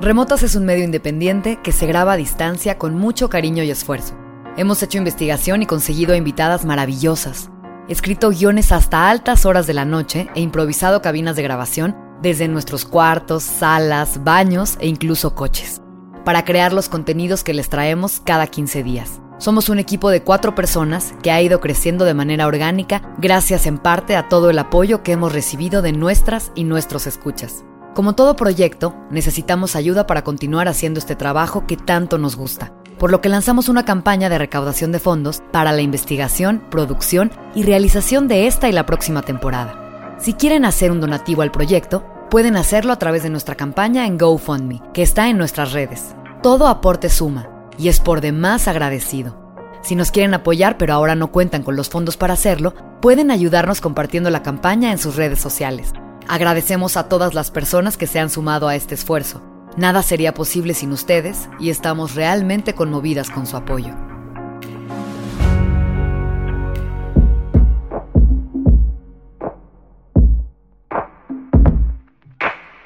Remotas es un medio independiente que se graba a distancia con mucho cariño y esfuerzo. Hemos hecho investigación y conseguido invitadas maravillosas escrito guiones hasta altas horas de la noche e improvisado cabinas de grabación desde nuestros cuartos, salas, baños e incluso coches, para crear los contenidos que les traemos cada 15 días. Somos un equipo de cuatro personas que ha ido creciendo de manera orgánica gracias en parte a todo el apoyo que hemos recibido de nuestras y nuestros escuchas. Como todo proyecto, necesitamos ayuda para continuar haciendo este trabajo que tanto nos gusta por lo que lanzamos una campaña de recaudación de fondos para la investigación, producción y realización de esta y la próxima temporada. Si quieren hacer un donativo al proyecto, pueden hacerlo a través de nuestra campaña en GoFundMe, que está en nuestras redes. Todo aporte suma y es por demás agradecido. Si nos quieren apoyar pero ahora no cuentan con los fondos para hacerlo, pueden ayudarnos compartiendo la campaña en sus redes sociales. Agradecemos a todas las personas que se han sumado a este esfuerzo. Nada sería posible sin ustedes y estamos realmente conmovidas con su apoyo.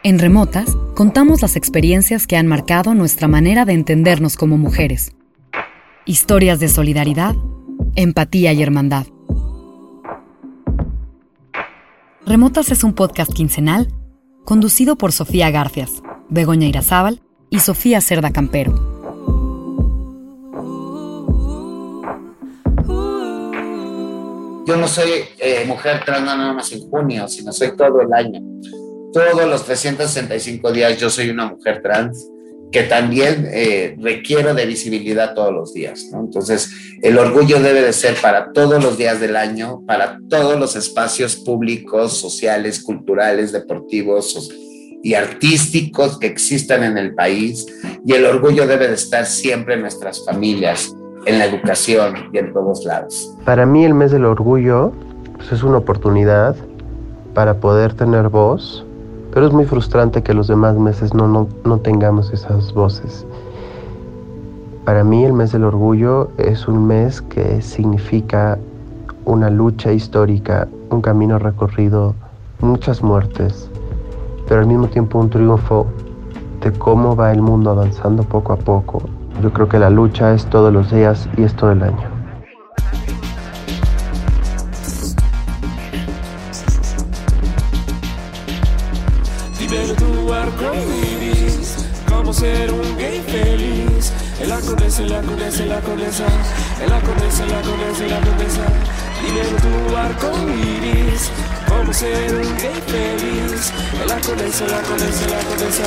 En Remotas contamos las experiencias que han marcado nuestra manera de entendernos como mujeres. Historias de solidaridad, empatía y hermandad. Remotas es un podcast quincenal conducido por Sofía Garcias Begoña Irazábal y Sofía Cerda Campero. Yo no soy eh, mujer trans nada más en junio, sino soy todo el año. Todos los 365 días yo soy una mujer trans que también eh, requiero de visibilidad todos los días. Entonces, el orgullo debe de ser para todos los días del año, para todos los espacios públicos, sociales, culturales, deportivos, y artísticos que existan en el país y el orgullo debe de estar siempre en nuestras familias, en la educación y en todos lados. Para mí el mes del orgullo pues, es una oportunidad para poder tener voz, pero es muy frustrante que los demás meses no, no, no tengamos esas voces. Para mí el mes del orgullo es un mes que significa una lucha histórica, un camino recorrido, muchas muertes, pero al mismo tiempo un triunfo de cómo va el mundo avanzando poco a poco. Yo creo que la lucha es todos los días y es todo el año. Cómo ser un gay feliz. El la condesa, la condesa, la condesa, el la condesa, la condesa, la condesa. Dime tu arco iris ser un gay feliz. La condesa, la condesa, la condesa.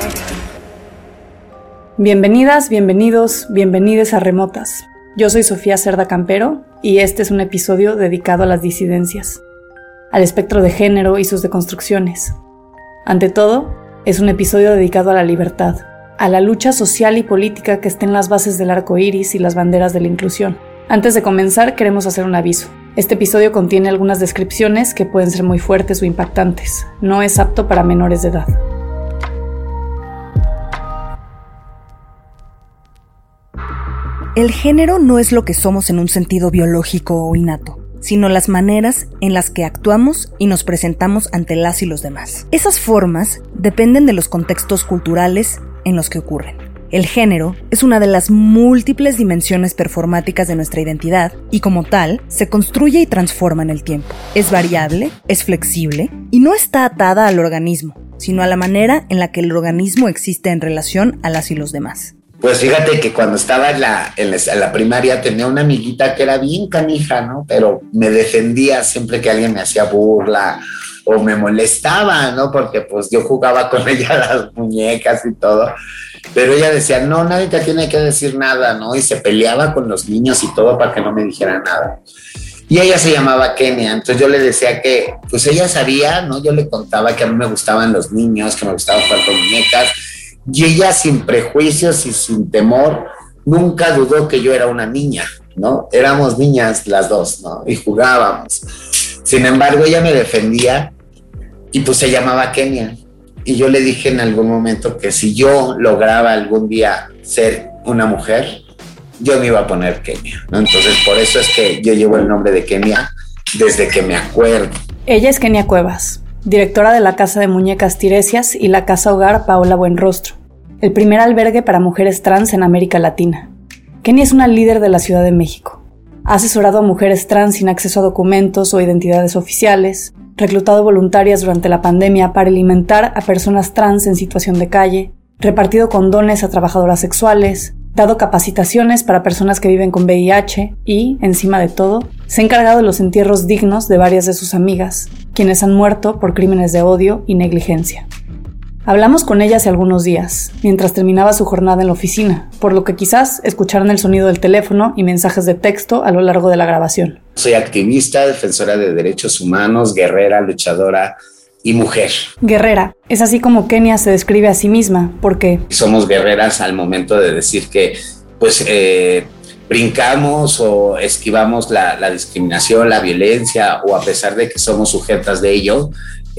Bienvenidas, bienvenidos, bienvenides a Remotas. Yo soy Sofía Cerda Campero y este es un episodio dedicado a las disidencias, al espectro de género y sus deconstrucciones. Ante todo, es un episodio dedicado a la libertad, a la lucha social y política que está en las bases del arco iris y las banderas de la inclusión. Antes de comenzar, queremos hacer un aviso. Este episodio contiene algunas descripciones que pueden ser muy fuertes o impactantes. No es apto para menores de edad. El género no es lo que somos en un sentido biológico o innato, sino las maneras en las que actuamos y nos presentamos ante las y los demás. Esas formas dependen de los contextos culturales en los que ocurren. El género es una de las múltiples dimensiones performáticas de nuestra identidad y como tal se construye y transforma en el tiempo. Es variable, es flexible y no está atada al organismo, sino a la manera en la que el organismo existe en relación a las y los demás. Pues fíjate que cuando estaba en la, en la, primaria tenía una amiguita que era bien canija, ¿no? Pero me defendía siempre que alguien me hacía burla o me molestaba, ¿no? Porque pues yo jugaba con ella las muñecas y todo. Pero ella decía, no, nadie te tiene que decir nada, ¿no? Y se peleaba con los niños y todo para que no me dijera nada. Y ella se llamaba Kenia, entonces yo le decía que, pues ella sabía, ¿no? Yo le contaba que a mí me gustaban los niños, que me gustaba jugar con muñecas, y ella sin prejuicios y sin temor, nunca dudó que yo era una niña, ¿no? Éramos niñas las dos, ¿no? Y jugábamos. Sin embargo, ella me defendía y pues se llamaba Kenia. Y yo le dije en algún momento que si yo lograba algún día ser una mujer, yo me iba a poner Kenia. Entonces, por eso es que yo llevo el nombre de Kenia desde que me acuerdo. Ella es Kenia Cuevas, directora de la Casa de Muñecas Tiresias y la Casa Hogar Paola Buenrostro, el primer albergue para mujeres trans en América Latina. Kenia es una líder de la Ciudad de México. Ha asesorado a mujeres trans sin acceso a documentos o identidades oficiales, reclutado voluntarias durante la pandemia para alimentar a personas trans en situación de calle, repartido condones a trabajadoras sexuales, dado capacitaciones para personas que viven con VIH y, encima de todo, se ha encargado de los entierros dignos de varias de sus amigas, quienes han muerto por crímenes de odio y negligencia. Hablamos con ella hace algunos días, mientras terminaba su jornada en la oficina, por lo que quizás escucharon el sonido del teléfono y mensajes de texto a lo largo de la grabación. Soy activista, defensora de derechos humanos, guerrera, luchadora, y mujer. Guerrera. Es así como Kenia se describe a sí misma, porque somos guerreras al momento de decir que, pues, eh, brincamos o esquivamos la, la, discriminación, la violencia, o a pesar de que somos sujetas de ello,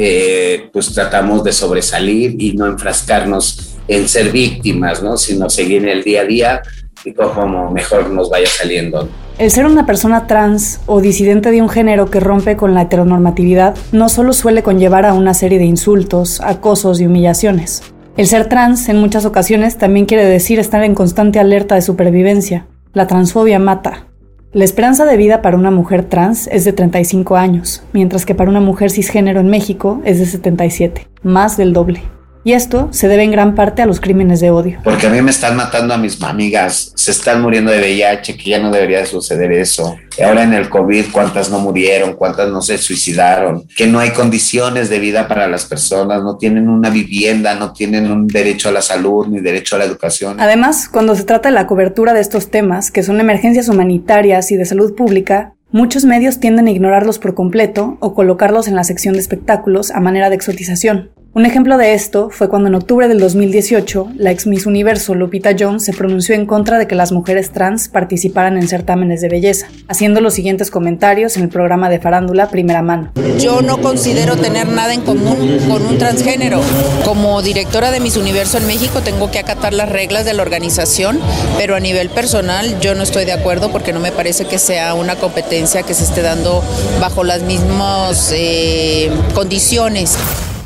eh, pues tratamos de sobresalir y no enfrascarnos en ser víctimas, ¿no? sino seguir en el día a día y como mejor nos vaya saliendo. El ser una persona trans o disidente de un género que rompe con la heteronormatividad no solo suele conllevar a una serie de insultos, acosos y humillaciones. El ser trans en muchas ocasiones también quiere decir estar en constante alerta de supervivencia. La transfobia mata. La esperanza de vida para una mujer trans es de 35 años, mientras que para una mujer cisgénero en México es de 77, más del doble. Y esto se debe en gran parte a los crímenes de odio. Porque a mí me están matando a mis amigas, se están muriendo de VIH, que ya no debería de suceder eso. Ahora en el COVID, ¿cuántas no murieron? ¿Cuántas no se suicidaron? Que no hay condiciones de vida para las personas, no tienen una vivienda, no tienen un derecho a la salud ni derecho a la educación. Además, cuando se trata de la cobertura de estos temas, que son emergencias humanitarias y de salud pública, Muchos medios tienden a ignorarlos por completo o colocarlos en la sección de espectáculos a manera de exotización. Un ejemplo de esto fue cuando en octubre del 2018 la ex Miss Universo Lupita Jones se pronunció en contra de que las mujeres trans participaran en certámenes de belleza, haciendo los siguientes comentarios en el programa de farándula Primera Mano. Yo no considero tener nada en común con un transgénero. Como directora de Miss Universo en México tengo que acatar las reglas de la organización, pero a nivel personal yo no estoy de acuerdo porque no me parece que sea una competencia que se esté dando bajo las mismas eh, condiciones.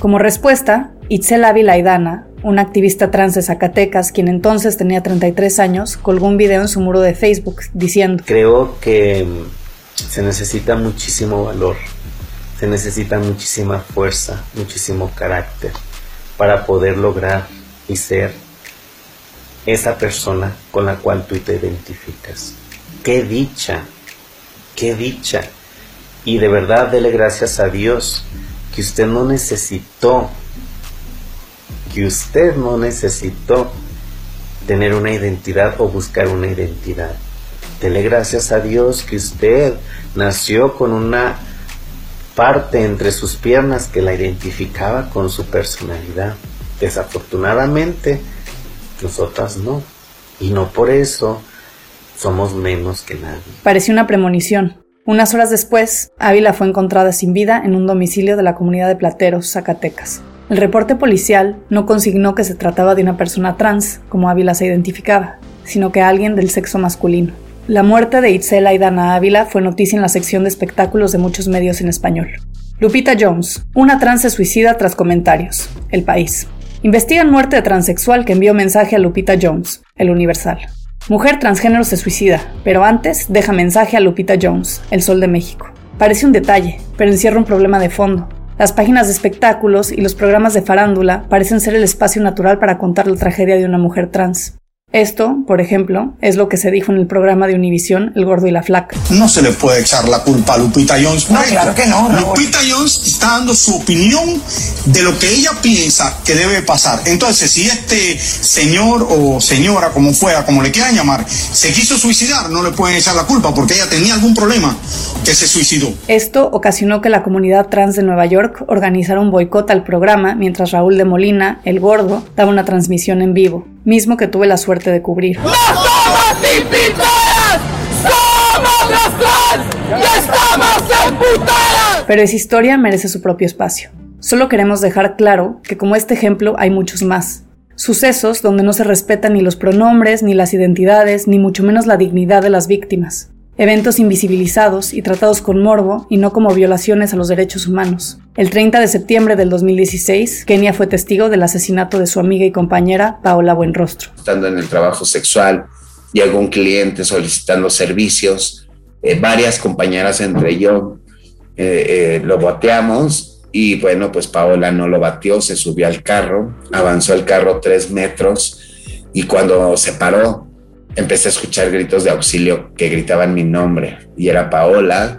Como respuesta, Itzel Ávila Aidana, una activista trans de Zacatecas, quien entonces tenía 33 años, colgó un video en su muro de Facebook diciendo: Creo que se necesita muchísimo valor, se necesita muchísima fuerza, muchísimo carácter para poder lograr y ser esa persona con la cual tú te identificas. Qué dicha, qué dicha. Y de verdad dele gracias a Dios que usted no necesitó, que usted no necesitó tener una identidad o buscar una identidad. Dele gracias a Dios que usted nació con una parte entre sus piernas que la identificaba con su personalidad. Desafortunadamente, nosotras no. Y no por eso somos menos que nadie. Pareció una premonición. Unas horas después, Ávila fue encontrada sin vida en un domicilio de la comunidad de Plateros, Zacatecas. El reporte policial no consignó que se trataba de una persona trans, como Ávila se identificaba, sino que alguien del sexo masculino. La muerte de Itzel Aidana Ávila fue noticia en la sección de espectáculos de muchos medios en español. Lupita Jones, una trans se suicida tras comentarios. El país. Investigan muerte de transexual que envió mensaje a Lupita Jones. El Universal. Mujer transgénero se suicida, pero antes deja mensaje a Lupita Jones, El Sol de México. Parece un detalle, pero encierra un problema de fondo. Las páginas de espectáculos y los programas de farándula parecen ser el espacio natural para contar la tragedia de una mujer trans. Esto, por ejemplo, es lo que se dijo en el programa de Univisión El Gordo y la Flaca. No se le puede echar la culpa a Lupita Jones. No, claro que no. Lupita Jones está dando su opinión de lo que ella piensa que debe pasar. Entonces, si este señor o señora, como fuera, como le quieran llamar, se quiso suicidar, no le pueden echar la culpa porque ella tenía algún problema que se suicidó. Esto ocasionó que la comunidad trans de Nueva York organizara un boicot al programa mientras Raúl de Molina, el gordo, daba una transmisión en vivo mismo que tuve la suerte de cubrir. ¡No somos invitadas! ¡Somos las trans! ¡Y estamos emputadas! Pero esa historia merece su propio espacio. Solo queremos dejar claro que como este ejemplo hay muchos más. Sucesos donde no se respetan ni los pronombres, ni las identidades, ni mucho menos la dignidad de las víctimas eventos invisibilizados y tratados con morbo y no como violaciones a los derechos humanos. El 30 de septiembre del 2016, Kenia fue testigo del asesinato de su amiga y compañera Paola Buenrostro. Estando en el trabajo sexual, llegó un cliente solicitando servicios, eh, varias compañeras entre yo eh, eh, lo bateamos y bueno, pues Paola no lo batió, se subió al carro, avanzó el carro tres metros y cuando se paró empecé a escuchar gritos de auxilio que gritaban mi nombre y era Paola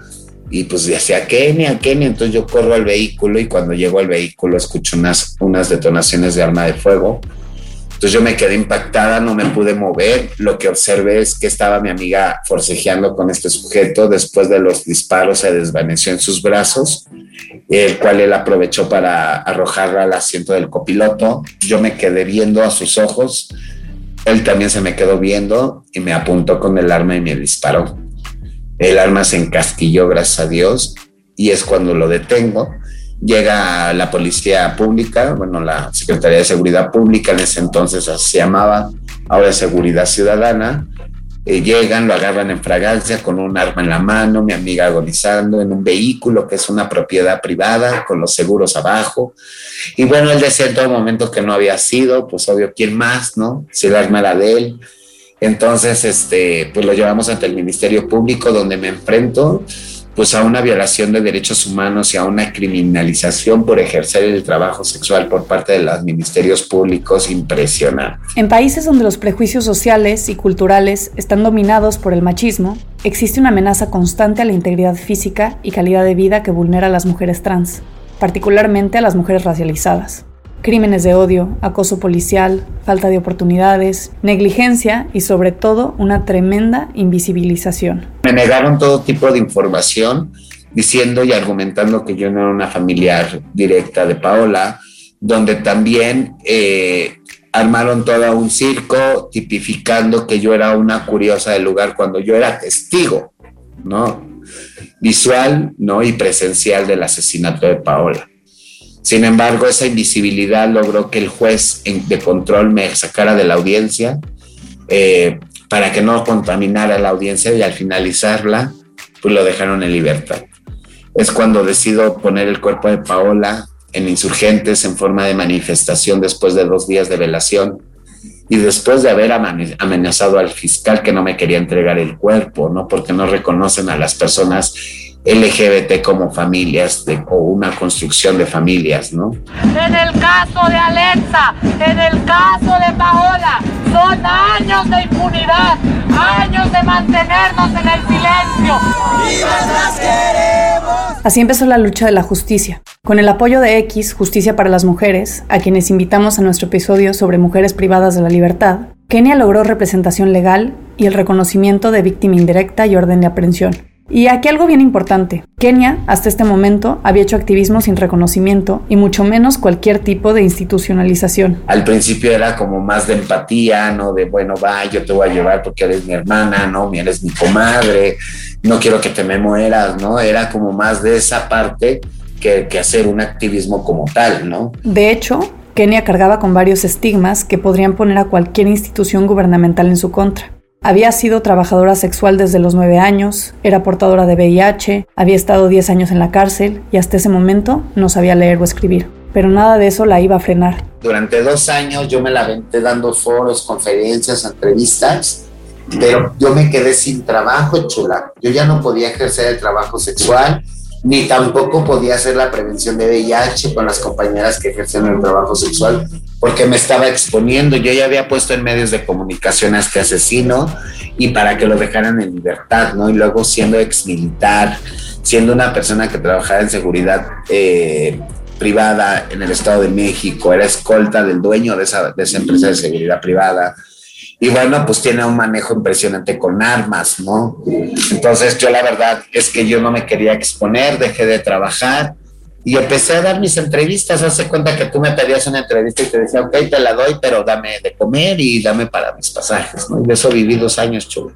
y pues decía Kenia, Kenia, entonces yo corro al vehículo y cuando llego al vehículo escucho unas, unas detonaciones de arma de fuego. Entonces yo me quedé impactada, no me pude mover. Lo que observé es que estaba mi amiga forcejeando con este sujeto. Después de los disparos se desvaneció en sus brazos, el cual él aprovechó para arrojarla al asiento del copiloto. Yo me quedé viendo a sus ojos él también se me quedó viendo y me apuntó con el arma y me disparó. El arma se encasquilló, gracias a Dios, y es cuando lo detengo. Llega la policía pública, bueno, la Secretaría de Seguridad Pública, en ese entonces se llamaba, ahora Seguridad Ciudadana, eh, llegan, lo agarran en fragancia con un arma en la mano, mi amiga agonizando en un vehículo que es una propiedad privada con los seguros abajo. Y bueno, él decía en todo momento que no había sido, pues obvio, ¿quién más, no? Si el arma era de él. Entonces, este, pues lo llevamos ante el Ministerio Público donde me enfrento pues a una violación de derechos humanos y a una criminalización por ejercer el trabajo sexual por parte de los ministerios públicos impresionante. En países donde los prejuicios sociales y culturales están dominados por el machismo, existe una amenaza constante a la integridad física y calidad de vida que vulnera a las mujeres trans, particularmente a las mujeres racializadas crímenes de odio, acoso policial, falta de oportunidades, negligencia y sobre todo una tremenda invisibilización. Me negaron todo tipo de información diciendo y argumentando que yo no era una familiar directa de Paola, donde también eh, armaron todo un circo tipificando que yo era una curiosa del lugar cuando yo era testigo, ¿no? Visual, ¿no? Y presencial del asesinato de Paola. Sin embargo, esa invisibilidad logró que el juez de control me sacara de la audiencia eh, para que no contaminara la audiencia y al finalizarla, pues lo dejaron en libertad. Es cuando decido poner el cuerpo de Paola en insurgentes en forma de manifestación después de dos días de velación y después de haber amenazado al fiscal que no me quería entregar el cuerpo, ¿no? Porque no reconocen a las personas LGBT como familias de, o una construcción de familias, ¿no? En el caso de Alexa, en el caso de Paola, son años de impunidad, años de mantenernos en el silencio. las queremos! Así empezó la lucha de la justicia. Con el apoyo de X, Justicia para las Mujeres, a quienes invitamos a nuestro episodio sobre mujeres privadas de la libertad, Kenia logró representación legal y el reconocimiento de víctima indirecta y orden de aprehensión y aquí algo bien importante. Kenia, hasta este momento, había hecho activismo sin reconocimiento y mucho menos cualquier tipo de institucionalización. Al principio era como más de empatía, ¿no? De, bueno, va, yo te voy a llevar porque eres mi hermana, ¿no? Eres mi comadre, no quiero que te me mueras, ¿no? Era como más de esa parte que, que hacer un activismo como tal, ¿no? De hecho, Kenia cargaba con varios estigmas que podrían poner a cualquier institución gubernamental en su contra. Había sido trabajadora sexual desde los nueve años, era portadora de VIH, había estado diez años en la cárcel y hasta ese momento no sabía leer o escribir. Pero nada de eso la iba a frenar. Durante dos años yo me la venté dando foros, conferencias, entrevistas, pero yo me quedé sin trabajo, chula. Yo ya no podía ejercer el trabajo sexual ni tampoco podía hacer la prevención de VIH con las compañeras que ejercen el trabajo sexual, porque me estaba exponiendo. Yo ya había puesto en medios de comunicación a este asesino y para que lo dejaran en libertad, ¿no? Y luego siendo ex militar, siendo una persona que trabajaba en seguridad eh, privada en el Estado de México, era escolta del dueño de esa, de esa empresa de seguridad privada y bueno, pues tiene un manejo impresionante con armas, ¿no? Entonces yo la verdad es que yo no me quería exponer, dejé de trabajar y empecé a dar mis entrevistas. Hace cuenta que tú me pedías una entrevista y te decía, ok, te la doy, pero dame de comer y dame para mis pasajes, ¿no? Y de eso viví dos años, chulo.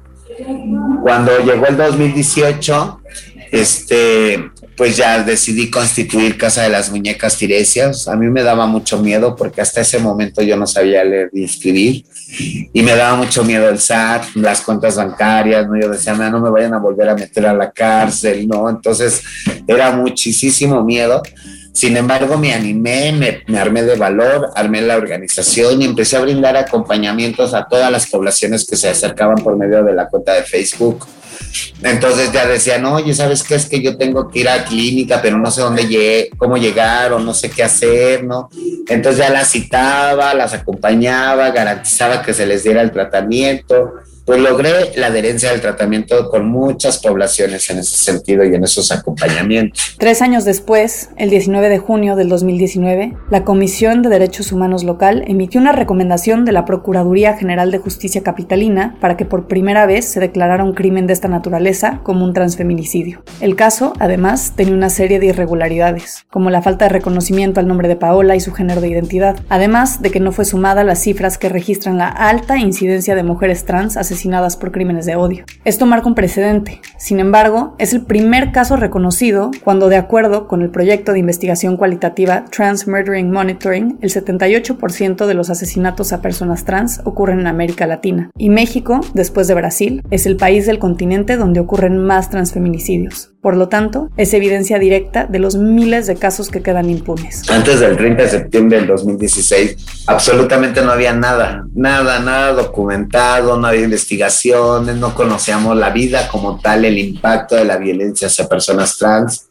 Cuando llegó el 2018, este, pues ya decidí constituir Casa de las Muñecas Tiresias. A mí me daba mucho miedo porque hasta ese momento yo no sabía leer ni escribir y me daba mucho miedo el SAT, las cuentas bancarias, ¿no? Yo decía, no me vayan a volver a meter a la cárcel, ¿no? Entonces era muchísimo miedo. Sin embargo, me animé, me, me, armé de valor, armé la organización y empecé a brindar acompañamientos a todas las poblaciones que se acercaban por medio de la cuenta de Facebook. Entonces ya decían, oye, ¿sabes qué? Es que yo tengo que ir a clínica, pero no sé dónde llegué, cómo llegar o no sé qué hacer, ¿no? Entonces ya las citaba, las acompañaba, garantizaba que se les diera el tratamiento pues logré la adherencia del tratamiento con muchas poblaciones en ese sentido y en esos acompañamientos. Tres años después, el 19 de junio del 2019, la Comisión de Derechos Humanos local emitió una recomendación de la Procuraduría General de Justicia Capitalina para que por primera vez se declarara un crimen de esta naturaleza como un transfeminicidio. El caso, además, tenía una serie de irregularidades, como la falta de reconocimiento al nombre de Paola y su género de identidad, además de que no fue sumada las cifras que registran la alta incidencia de mujeres trans asesinadas asesinadas por crímenes de odio. Esto marca un precedente. Sin embargo, es el primer caso reconocido cuando, de acuerdo con el proyecto de investigación cualitativa Trans Murdering Monitoring, el 78% de los asesinatos a personas trans ocurren en América Latina. Y México, después de Brasil, es el país del continente donde ocurren más transfeminicidios. Por lo tanto, es evidencia directa de los miles de casos que quedan impunes. Antes del 30 de septiembre del 2016, absolutamente no había nada, nada, nada documentado, no había investigaciones, no conocíamos la vida como tal, el impacto de la violencia hacia personas trans.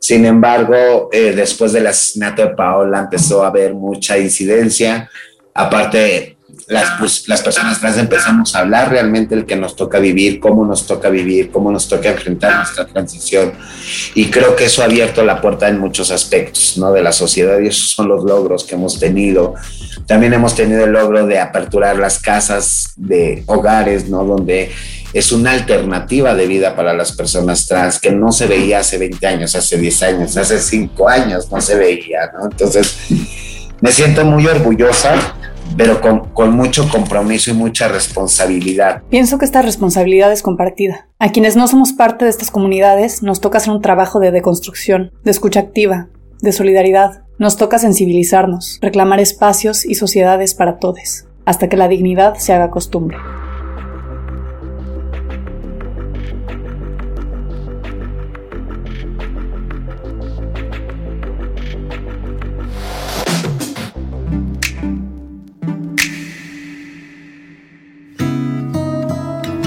Sin embargo, eh, después del asesinato de Paola empezó a haber mucha incidencia. Aparte, las, pues, las personas trans empezamos a hablar realmente el que nos toca vivir, cómo nos toca vivir, cómo nos toca enfrentar nuestra transición. Y creo que eso ha abierto la puerta en muchos aspectos ¿no? de la sociedad y esos son los logros que hemos tenido. También hemos tenido el logro de aperturar las casas de hogares, ¿no? donde es una alternativa de vida para las personas trans que no se veía hace 20 años, hace 10 años, hace 5 años no se veía. ¿no? Entonces, me siento muy orgullosa pero con, mucho compromiso y mucha responsabilidad. Pienso que esta responsabilidad es compartida. A quienes no somos parte de estas comunidades nos toca hacer un trabajo de deconstrucción, de escucha activa, de solidaridad. Nos toca sensibilizarnos, reclamar espacios y sociedades para todos, hasta que la dignidad se haga costumbre.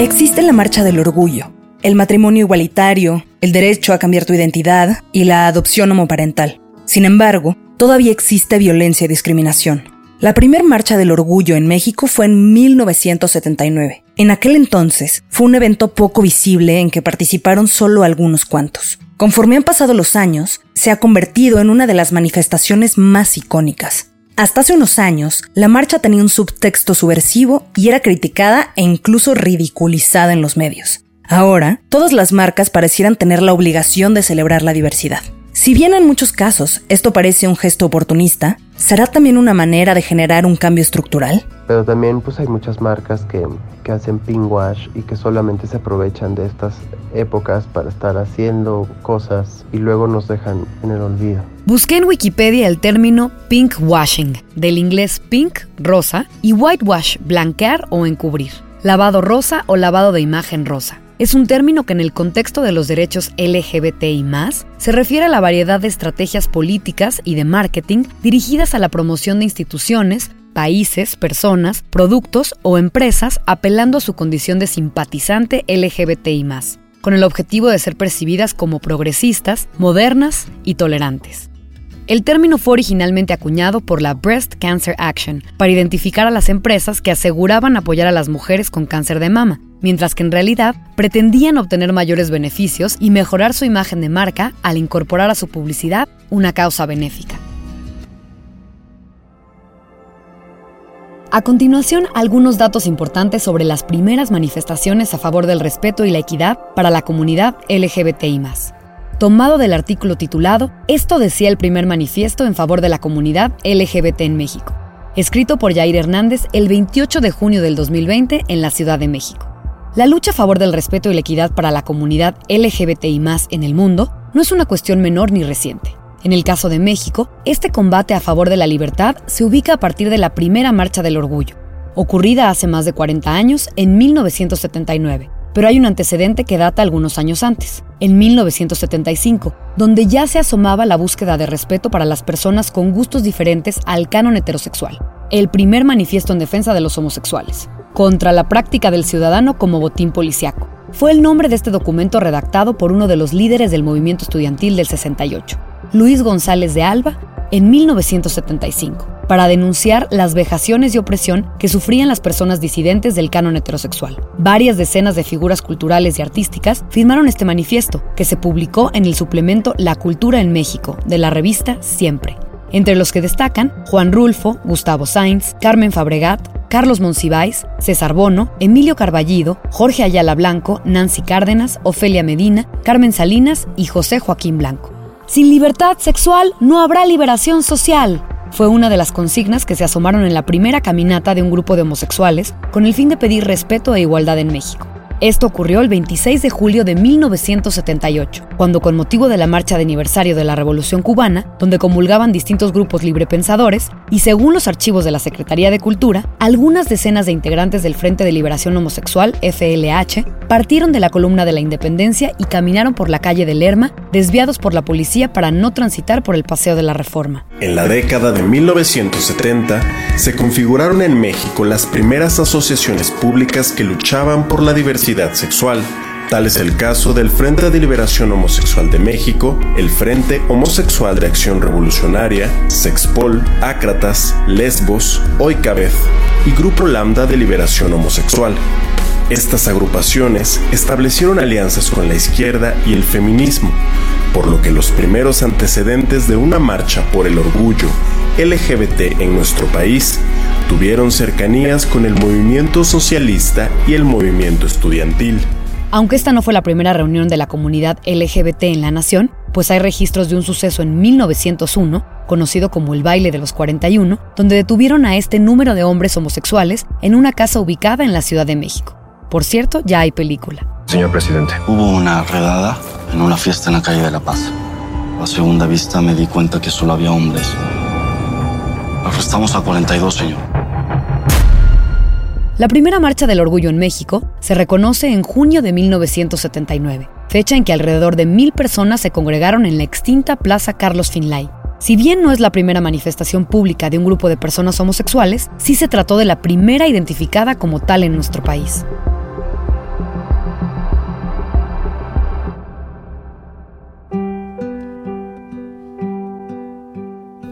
Existe la marcha del orgullo, el matrimonio igualitario, el derecho a cambiar tu identidad y la adopción homoparental. Sin embargo, todavía existe violencia y discriminación. La primera marcha del orgullo en México fue en 1979. En aquel entonces fue un evento poco visible en que participaron solo algunos cuantos. Conforme han pasado los años, se ha convertido en una de las manifestaciones más icónicas. Hasta hace unos años, la marcha tenía un subtexto subversivo y era criticada e incluso ridiculizada en los medios. Ahora, todas las marcas parecieran tener la obligación de celebrar la diversidad. Si bien en muchos casos esto parece un gesto oportunista, ¿será también una manera de generar un cambio estructural? Pero también pues hay muchas marcas que, que hacen wash y que solamente se aprovechan de estas épocas para estar haciendo cosas y luego nos dejan en el olvido. Busqué en Wikipedia el término pink washing, del inglés pink, rosa, y whitewash, blanquear o encubrir, lavado rosa o lavado de imagen rosa. Es un término que en el contexto de los derechos LGBTI se refiere a la variedad de estrategias políticas y de marketing dirigidas a la promoción de instituciones, países, personas, productos o empresas apelando a su condición de simpatizante LGBTI con el objetivo de ser percibidas como progresistas, modernas y tolerantes. El término fue originalmente acuñado por la Breast Cancer Action para identificar a las empresas que aseguraban apoyar a las mujeres con cáncer de mama, mientras que en realidad pretendían obtener mayores beneficios y mejorar su imagen de marca al incorporar a su publicidad una causa benéfica. A continuación, algunos datos importantes sobre las primeras manifestaciones a favor del respeto y la equidad para la comunidad LGBTI tomado del artículo titulado Esto decía el primer manifiesto en favor de la comunidad LGBT en México, escrito por Jair Hernández el 28 de junio del 2020 en la Ciudad de México. La lucha a favor del respeto y la equidad para la comunidad LGBTI en el mundo no es una cuestión menor ni reciente. En el caso de México, este combate a favor de la libertad se ubica a partir de la primera Marcha del Orgullo, ocurrida hace más de 40 años, en 1979, pero hay un antecedente que data algunos años antes, en 1975, donde ya se asomaba la búsqueda de respeto para las personas con gustos diferentes al canon heterosexual, el primer manifiesto en defensa de los homosexuales, contra la práctica del ciudadano como botín policiaco. Fue el nombre de este documento redactado por uno de los líderes del movimiento estudiantil del 68, Luis González de Alba, en 1975 para denunciar las vejaciones y opresión que sufrían las personas disidentes del canon heterosexual. Varias decenas de figuras culturales y artísticas firmaron este manifiesto, que se publicó en el suplemento La Cultura en México, de la revista Siempre. Entre los que destacan Juan Rulfo, Gustavo Sainz, Carmen Fabregat, Carlos Monsiváis, César Bono, Emilio Carballido, Jorge Ayala Blanco, Nancy Cárdenas, Ofelia Medina, Carmen Salinas y José Joaquín Blanco. Sin libertad sexual no habrá liberación social fue una de las consignas que se asomaron en la primera caminata de un grupo de homosexuales con el fin de pedir respeto e igualdad en México. Esto ocurrió el 26 de julio de 1978, cuando con motivo de la marcha de aniversario de la Revolución Cubana, donde comulgaban distintos grupos librepensadores, y según los archivos de la Secretaría de Cultura, algunas decenas de integrantes del Frente de Liberación Homosexual, FLH, partieron de la columna de la Independencia y caminaron por la calle de Lerma, desviados por la policía para no transitar por el Paseo de la Reforma. En la década de 1970, se configuraron en México las primeras asociaciones públicas que luchaban por la diversidad sexual. Tal es el caso del Frente de Liberación Homosexual de México, el Frente Homosexual de Acción Revolucionaria, Sexpol, Ácratas, Lesbos, Oicabez y Grupo Lambda de Liberación Homosexual. Estas agrupaciones establecieron alianzas con la izquierda y el feminismo, por lo que los primeros antecedentes de una marcha por el orgullo LGBT en nuestro país tuvieron cercanías con el movimiento socialista y el movimiento estudiantil. Aunque esta no fue la primera reunión de la comunidad LGBT en la nación, pues hay registros de un suceso en 1901, conocido como el baile de los 41, donde detuvieron a este número de hombres homosexuales en una casa ubicada en la Ciudad de México. Por cierto, ya hay película. Señor presidente. Hubo una redada en una fiesta en la calle de La Paz. A segunda vista me di cuenta que solo había hombres. Arrestamos a 42, señor. La primera marcha del orgullo en México se reconoce en junio de 1979, fecha en que alrededor de mil personas se congregaron en la extinta Plaza Carlos Finlay. Si bien no es la primera manifestación pública de un grupo de personas homosexuales, sí se trató de la primera identificada como tal en nuestro país.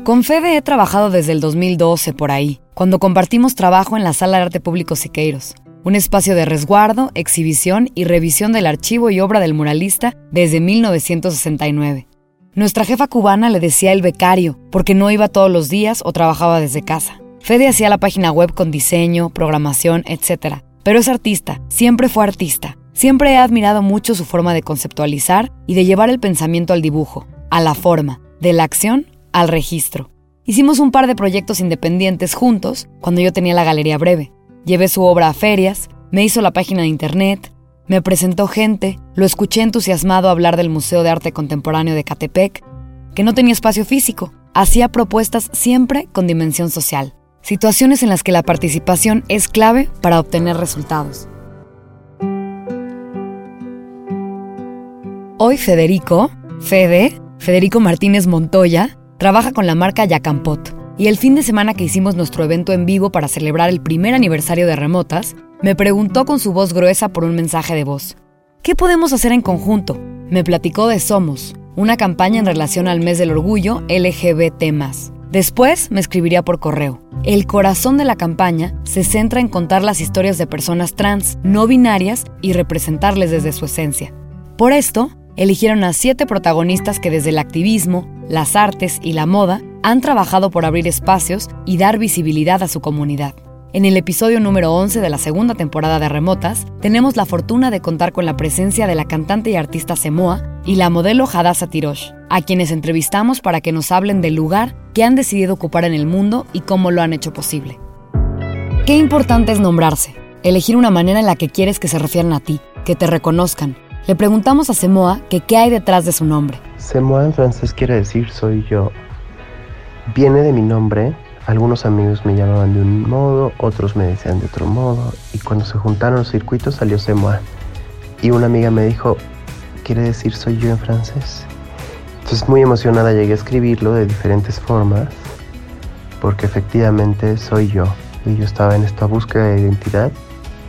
Con Fede he trabajado desde el 2012 por ahí, cuando compartimos trabajo en la Sala de Arte Público Siqueiros, un espacio de resguardo, exhibición y revisión del archivo y obra del muralista desde 1969. Nuestra jefa cubana le decía el becario, porque no iba todos los días o trabajaba desde casa. Fede hacía la página web con diseño, programación, etc. Pero es artista, siempre fue artista. Siempre he admirado mucho su forma de conceptualizar y de llevar el pensamiento al dibujo, a la forma, de la acción al registro. Hicimos un par de proyectos independientes juntos cuando yo tenía la galería breve. Llevé su obra a ferias, me hizo la página de internet, me presentó gente, lo escuché entusiasmado hablar del Museo de Arte Contemporáneo de Catepec, que no tenía espacio físico, hacía propuestas siempre con dimensión social, situaciones en las que la participación es clave para obtener resultados. Hoy Federico, Fede, Federico Martínez Montoya, Trabaja con la marca Yacampot. Y el fin de semana que hicimos nuestro evento en vivo para celebrar el primer aniversario de Remotas, me preguntó con su voz gruesa por un mensaje de voz. ¿Qué podemos hacer en conjunto? Me platicó de Somos, una campaña en relación al mes del orgullo LGBT. Después me escribiría por correo. El corazón de la campaña se centra en contar las historias de personas trans, no binarias y representarles desde su esencia. Por esto, eligieron a siete protagonistas que desde el activismo, las artes y la moda han trabajado por abrir espacios y dar visibilidad a su comunidad. En el episodio número 11 de la segunda temporada de Remotas, tenemos la fortuna de contar con la presencia de la cantante y artista Semoa y la modelo Hadassah Tirosh, a quienes entrevistamos para que nos hablen del lugar que han decidido ocupar en el mundo y cómo lo han hecho posible. Qué importante es nombrarse, elegir una manera en la que quieres que se refieran a ti, que te reconozcan. Le preguntamos a Semoa que qué hay detrás de su nombre. Semoa en francés quiere decir soy yo. Viene de mi nombre, algunos amigos me llamaban de un modo, otros me decían de otro modo, y cuando se juntaron los circuitos salió Semoa. Y una amiga me dijo, ¿quiere decir soy yo en francés? Entonces muy emocionada llegué a escribirlo de diferentes formas, porque efectivamente soy yo. Y yo estaba en esta búsqueda de identidad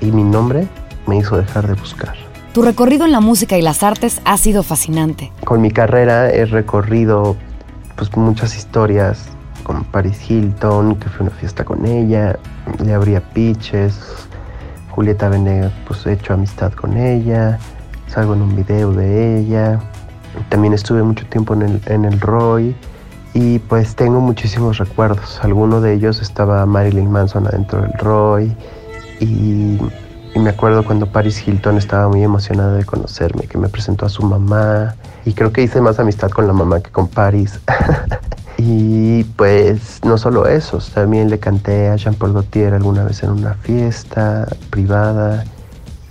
y mi nombre me hizo dejar de buscar. Tu recorrido en la música y las artes ha sido fascinante. Con mi carrera he recorrido pues, muchas historias con Paris Hilton, que fue una fiesta con ella, le abría pitches, Julieta Venegas, pues he hecho amistad con ella, salgo en un video de ella, también estuve mucho tiempo en el, en el Roy y pues tengo muchísimos recuerdos, alguno de ellos estaba Marilyn Manson adentro del Roy y, y me acuerdo cuando Paris Hilton estaba muy emocionada de conocerme, que me presentó a su mamá y creo que hice más amistad con la mamá que con Paris. Y pues no solo eso, también le canté a Jean-Paul Gaultier alguna vez en una fiesta privada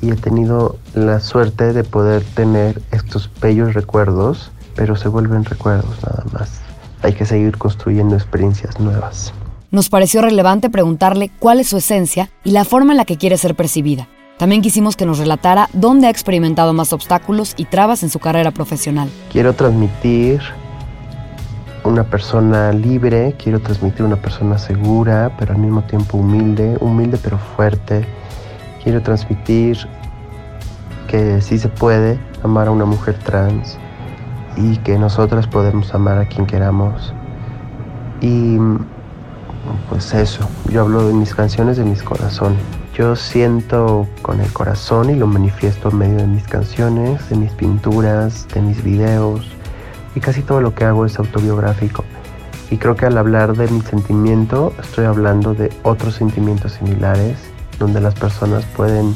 y he tenido la suerte de poder tener estos bellos recuerdos, pero se vuelven recuerdos nada más. Hay que seguir construyendo experiencias nuevas. Nos pareció relevante preguntarle cuál es su esencia y la forma en la que quiere ser percibida. También quisimos que nos relatara dónde ha experimentado más obstáculos y trabas en su carrera profesional. Quiero transmitir una persona libre, quiero transmitir una persona segura, pero al mismo tiempo humilde, humilde pero fuerte. Quiero transmitir que sí se puede amar a una mujer trans y que nosotras podemos amar a quien queramos. Y pues eso, yo hablo de mis canciones, de mis corazones. Yo siento con el corazón y lo manifiesto en medio de mis canciones, de mis pinturas, de mis videos y casi todo lo que hago es autobiográfico. Y creo que al hablar de mi sentimiento estoy hablando de otros sentimientos similares donde las personas pueden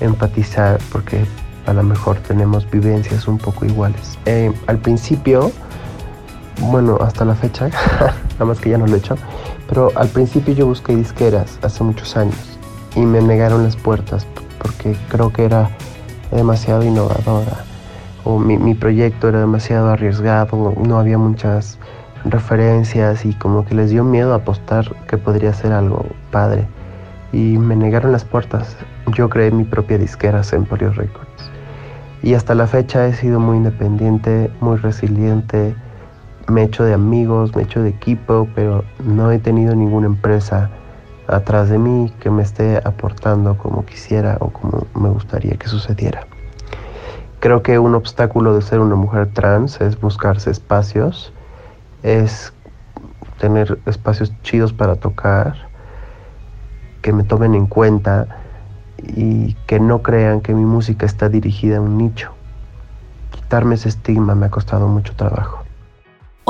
empatizar porque a lo mejor tenemos vivencias un poco iguales. Eh, al principio, bueno, hasta la fecha, nada más que ya no lo he hecho, pero al principio yo busqué disqueras hace muchos años y me negaron las puertas porque creo que era demasiado innovadora o mi, proyecto era demasiado arriesgado, no había muchas referencias y como que les dio miedo apostar que podría ser algo padre. Y me negaron las puertas. Yo creé mi propia disquera, Emporio Records. Y hasta la fecha he sido muy independiente, muy resiliente. Me he hecho de amigos, me he hecho de equipo, pero no he tenido ninguna empresa atrás de mí que me esté aportando como quisiera o como me gustaría que sucediera. Creo que un obstáculo de ser una mujer trans es buscarse espacios, es tener espacios chidos para tocar, que me tomen en cuenta y que no crean que mi música está dirigida a un nicho. Quitarme ese estigma me ha costado mucho trabajo.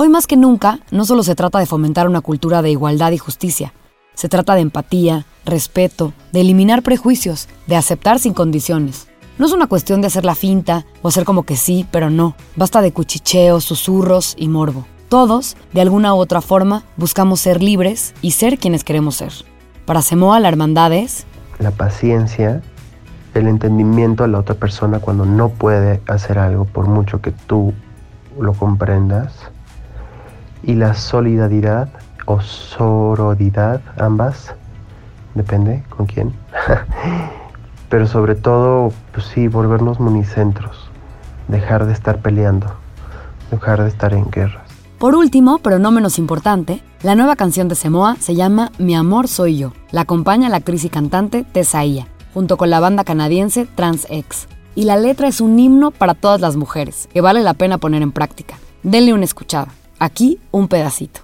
Hoy más que nunca, no solo se trata de fomentar una cultura de igualdad y justicia, se trata de empatía, respeto, de eliminar prejuicios, de aceptar sin condiciones. No es una cuestión de hacer la finta o hacer como que sí, pero no. Basta de cuchicheos, susurros y morbo. Todos, de alguna u otra forma, buscamos ser libres y ser quienes queremos ser. Para Semoa, la hermandad es... La paciencia, el entendimiento a la otra persona cuando no puede hacer algo por mucho que tú lo comprendas. Y la solidaridad o sororidad, ambas, depende con quién. pero sobre todo, pues sí, volvernos municentros, dejar de estar peleando, dejar de estar en guerras. Por último, pero no menos importante, la nueva canción de Semoa se llama Mi amor soy yo. La acompaña la actriz y cantante Tessa junto con la banda canadiense TransX. y la letra es un himno para todas las mujeres, que vale la pena poner en práctica. Denle una escuchada. Aquí un pedacito.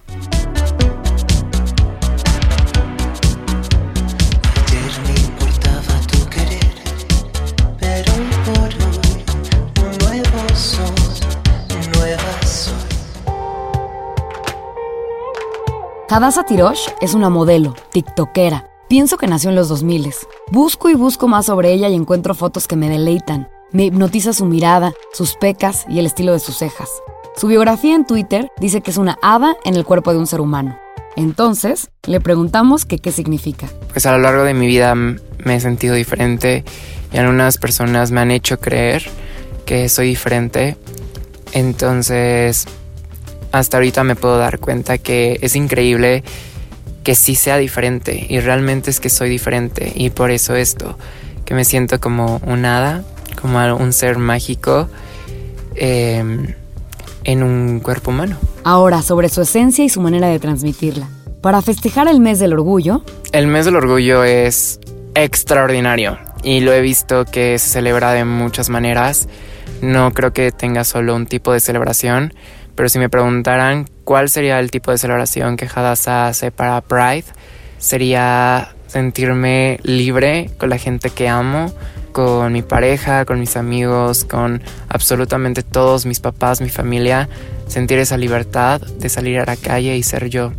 Hadassah Tirosh es una modelo, tiktokera. Pienso que nació en los 2000. Busco y busco más sobre ella y encuentro fotos que me deleitan. Me hipnotiza su mirada, sus pecas y el estilo de sus cejas. Su biografía en Twitter dice que es una hada en el cuerpo de un ser humano. Entonces, le preguntamos qué significa. Pues a lo largo de mi vida me he sentido diferente y algunas personas me han hecho creer que soy diferente. Entonces, hasta ahorita me puedo dar cuenta que es increíble que sí sea diferente y realmente es que soy diferente y por eso esto, que me siento como un hada, como un ser mágico em, en un cuerpo humano. Ahora, sobre su esencia y su manera de transmitirla. Para festejar el mes del orgullo. El mes del orgullo es extraordinario y lo he visto que se celebra de muchas maneras. No creo que tenga solo un tipo de celebración, pero si me preguntaran cuál sería el tipo de celebración que Hadassah hace para Pride, sería sentirme libre con la gente que amo, con mi pareja, con mis amigos, con absolutamente todos mis papás, mi familia, sentir esa libertad de salir a la calle y ser yo,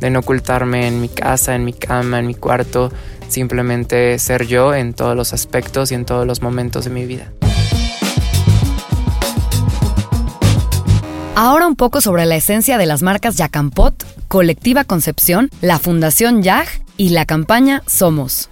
de no ocultarme en mi casa, en mi cama, en mi cuarto, simplemente ser yo en todos los aspectos y en todos los momentos de mi vida. Ahora un poco sobre la esencia de las marcas Yacampot, Colectiva Concepción, la Fundación Yag y la campaña Somos.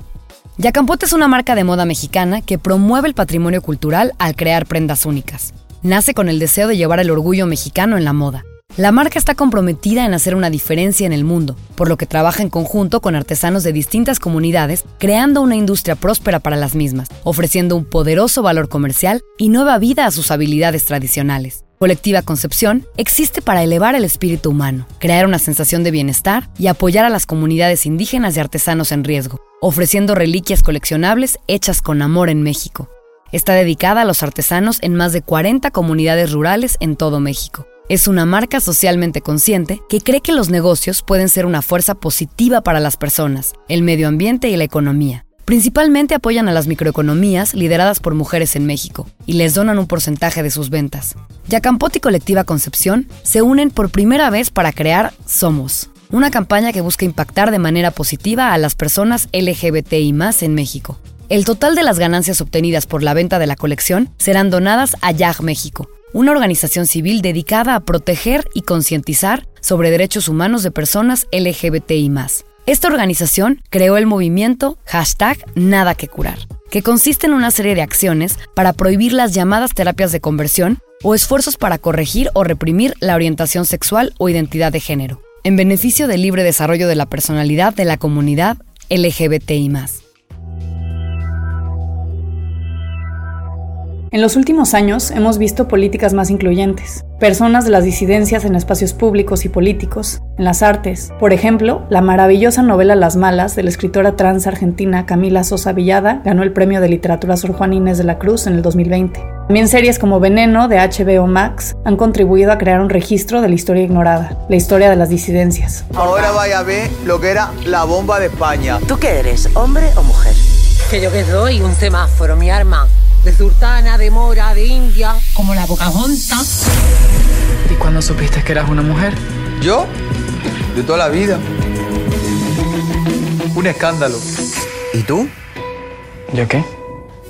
Yacampot es una marca de moda mexicana que promueve el patrimonio cultural al crear prendas únicas. Nace con el deseo de llevar el orgullo mexicano en la moda. La marca está comprometida en hacer una diferencia en el mundo, por lo que trabaja en conjunto con artesanos de distintas comunidades, creando una industria próspera para las mismas, ofreciendo un poderoso valor comercial y nueva vida a sus habilidades tradicionales. Colectiva Concepción existe para elevar el espíritu humano, crear una sensación de bienestar y apoyar a las comunidades indígenas y artesanos en riesgo, ofreciendo reliquias coleccionables hechas con amor en México. Está dedicada a los artesanos en más de 40 comunidades rurales en todo México. Es una marca socialmente consciente que cree que los negocios pueden ser una fuerza positiva para las personas, el medio ambiente y la economía Principalmente apoyan a las microeconomías lideradas por mujeres en México y les donan un porcentaje de sus ventas. Yacampot y Colectiva Concepción se unen por primera vez para crear Somos, una campaña que busca impactar de manera positiva a las personas LGBTI en México. El total de las ganancias obtenidas por la venta de la colección serán donadas a YAG México, una organización civil dedicada a proteger y concientizar sobre derechos humanos de personas LGBTI esta organización creó el movimiento hashtag Nada que Curar, que consiste en una serie de acciones para prohibir las llamadas terapias de conversión o esfuerzos para corregir o reprimir la orientación sexual o identidad de género, en beneficio del libre desarrollo de la personalidad de la comunidad LGBTI. En los últimos años hemos visto políticas más incluyentes, personas de las disidencias en espacios públicos y políticos, en las artes. Por ejemplo, la maravillosa novela Las Malas de la escritora trans argentina Camila Sosa Villada ganó el premio de literatura Sor Juan Inés de la Cruz en el 2020. También series como Veneno de HBO Max han contribuido a crear un registro de la historia ignorada, la historia de las disidencias. Ahora vaya a ver lo que era la bomba de España. ¿Tú qué eres, hombre o mujer? Que yo que soy un semáforo, mi arma de sultana, de mora, de india, como la Pocahontas. ¿Y cuándo supiste que eras una mujer? ¿Yo? De toda la vida. Un escándalo. ¿Y tú? ¿Yo qué?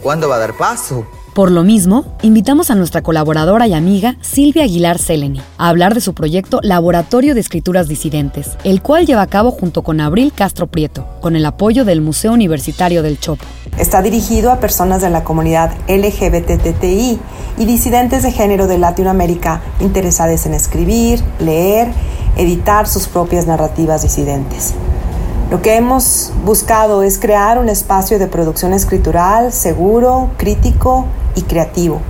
¿Cuándo va a dar paso? Por lo mismo, invitamos a nuestra colaboradora y amiga Silvia Aguilar Seleni a hablar de su proyecto Laboratorio de Escrituras Disidentes, el cual lleva a cabo junto con Abril Castro Prieto, con el apoyo del Museo Universitario del Chopo. Está dirigido a personas de la comunidad LGBTTI y disidentes de género de Latinoamérica interesadas en escribir, leer, editar sus propias narrativas disidentes. Lo que hemos buscado es crear un espacio de producción escritural seguro, crítico y creativo.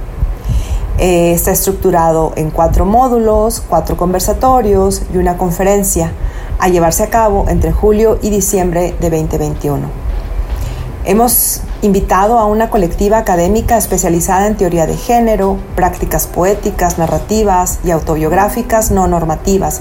Eh, está estructurado en cuatro módulos, cuatro conversatorios y una conferencia a llevarse a cabo entre julio y diciembre de 2021. Hemos invitado a una colectiva académica especializada en teoría de género, prácticas poéticas, narrativas y autobiográficas no normativas,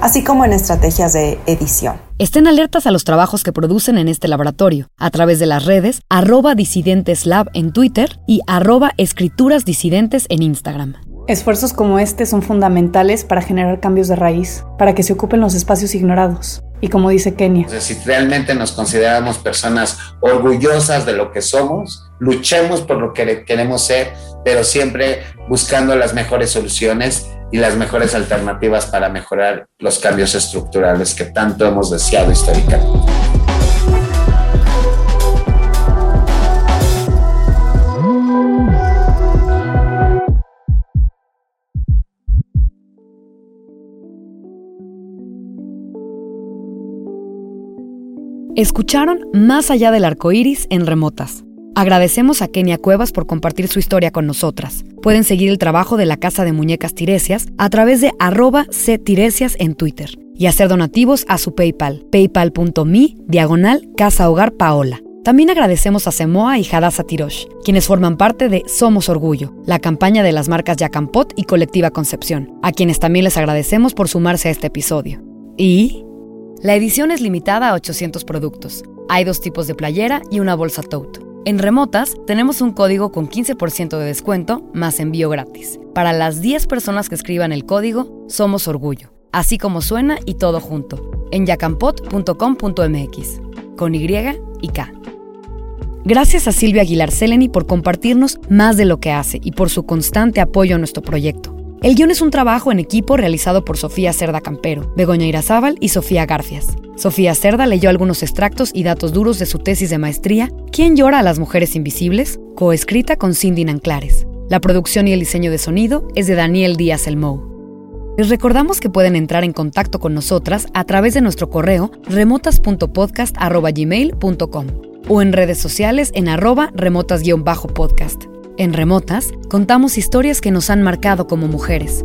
así como en estrategias de edición. Estén alertas a los trabajos que producen en este laboratorio a través de las redes arroba disidenteslab en Twitter y arroba escrituras disidentes en Instagram. Esfuerzos como este son fundamentales para generar cambios de raíz, para que se ocupen los espacios ignorados. Y como dice Kenia, O sea, si realmente nos consideramos personas orgullosas de lo que somos, luchemos por lo que queremos ser, pero siempre buscando las mejores soluciones y las mejores alternativas para mejorar los cambios estructurales que tanto hemos deseado históricamente. Escucharon Más allá del arco iris en Remotas. Agradecemos a Kenia Cuevas por compartir su historia con nosotras. Pueden seguir el trabajo de la Casa de Muñecas Tiresias a través de arroba ctiresias en Twitter y hacer donativos a su PayPal, paypal.me, diagonal Casa Hogar Paola. También agradecemos a Semoa y Hadassah Tirosh, quienes forman parte de Somos Orgullo, la campaña de las marcas Yacampot y Colectiva Concepción, a quienes también les agradecemos por sumarse a este episodio. Y la edición es limitada a 800 productos. Hay dos tipos de playera y una bolsa tote. En Remotas tenemos un código con 15% de descuento más envío gratis. Para las 10 personas que escriban el código, Somos Orgullo. Así como suena y todo junto. En yacampot.com.mx. Con Y y K. Gracias a Silvia Aguilar Seleni por compartirnos más de lo que hace y por su constante apoyo a nuestro proyecto. El guion es un trabajo en equipo realizado por Sofía Cerda Campero, Begoña Irazábal y Sofía Garfias. Sofía Cerda leyó algunos extractos y datos duros de su tesis de maestría ¿Quién llora a las mujeres invisibles?, coescrita con Cindy Nanclares. La producción y el diseño de sonido es de Daniel Díaz Elmou. Les recordamos que pueden entrar en contacto con nosotras a través de nuestro correo remotas.podcast.gmail.com o en redes sociales en arroba remotas-podcast. En Remotas contamos historias que nos han marcado como mujeres.